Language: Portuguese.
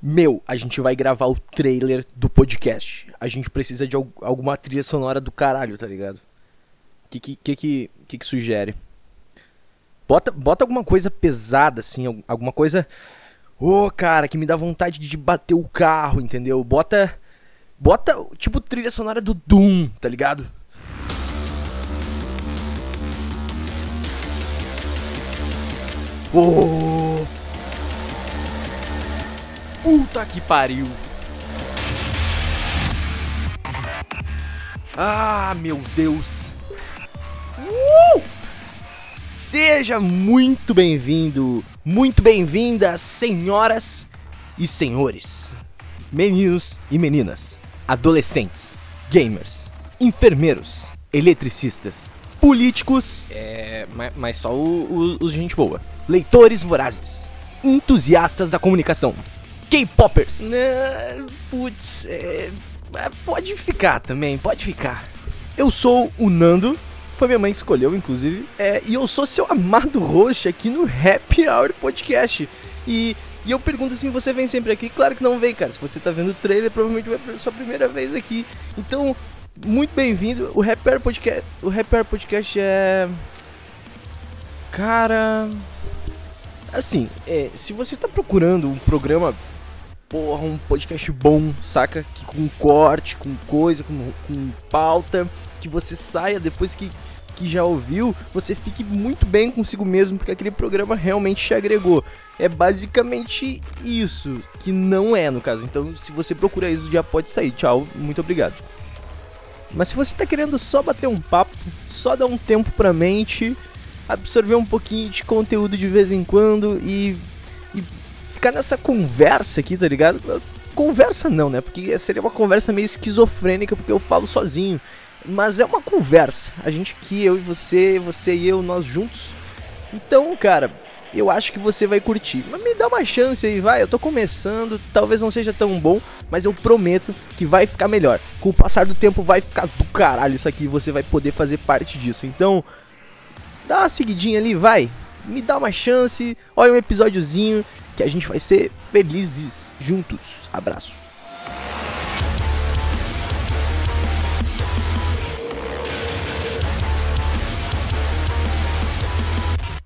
Meu, a gente vai gravar o trailer do podcast. A gente precisa de al- alguma trilha sonora do caralho, tá ligado? Que que que que, que, que sugere? Bota, bota alguma coisa pesada assim, al- alguma coisa Ô, cara, que me dá vontade de bater o carro, entendeu? Bota bota tipo trilha sonora do Doom, tá ligado? Ô! Puta que pariu! Ah, meu Deus! Uh! Seja muito bem-vindo, muito bem-vinda, senhoras e senhores, meninos e meninas, adolescentes, gamers, enfermeiros, eletricistas, políticos, é, ma- mas só o- o- os gente boa, leitores vorazes, entusiastas da comunicação, K-popers. Né, Putz, é, é, pode ficar também, pode ficar. Eu sou o Nando, foi minha mãe que escolheu, inclusive, é, e eu sou seu amado host aqui no Happy Hour Podcast. E, e eu pergunto assim, você vem sempre aqui? Claro que não vem, cara. Se você tá vendo o trailer, provavelmente vai ser sua primeira vez aqui. Então, muito bem-vindo. O Happy Hour Podcast, o Happy Hour Podcast é... Cara... Assim, é, se você tá procurando um programa porra, um podcast bom, saca? Que com corte, com coisa, com, com pauta, que você saia depois que, que já ouviu, você fique muito bem consigo mesmo, porque aquele programa realmente te agregou. É basicamente isso, que não é no caso. Então, se você procurar isso, já pode sair. Tchau, muito obrigado. Mas se você tá querendo só bater um papo, só dar um tempo pra mente, absorver um pouquinho de conteúdo de vez em quando e, e ficar nessa conversa aqui, tá ligado? Conversa não, né? Porque seria uma conversa meio esquizofrênica, porque eu falo sozinho. Mas é uma conversa. A gente aqui, eu e você, você e eu, nós juntos. Então, cara, eu acho que você vai curtir. Mas me dá uma chance aí, vai. Eu tô começando, talvez não seja tão bom, mas eu prometo que vai ficar melhor. Com o passar do tempo vai ficar do caralho isso aqui, você vai poder fazer parte disso. Então, dá uma seguidinha ali, vai. Me dá uma chance. Olha um episódiozinho que a gente vai ser felizes juntos. Abraço.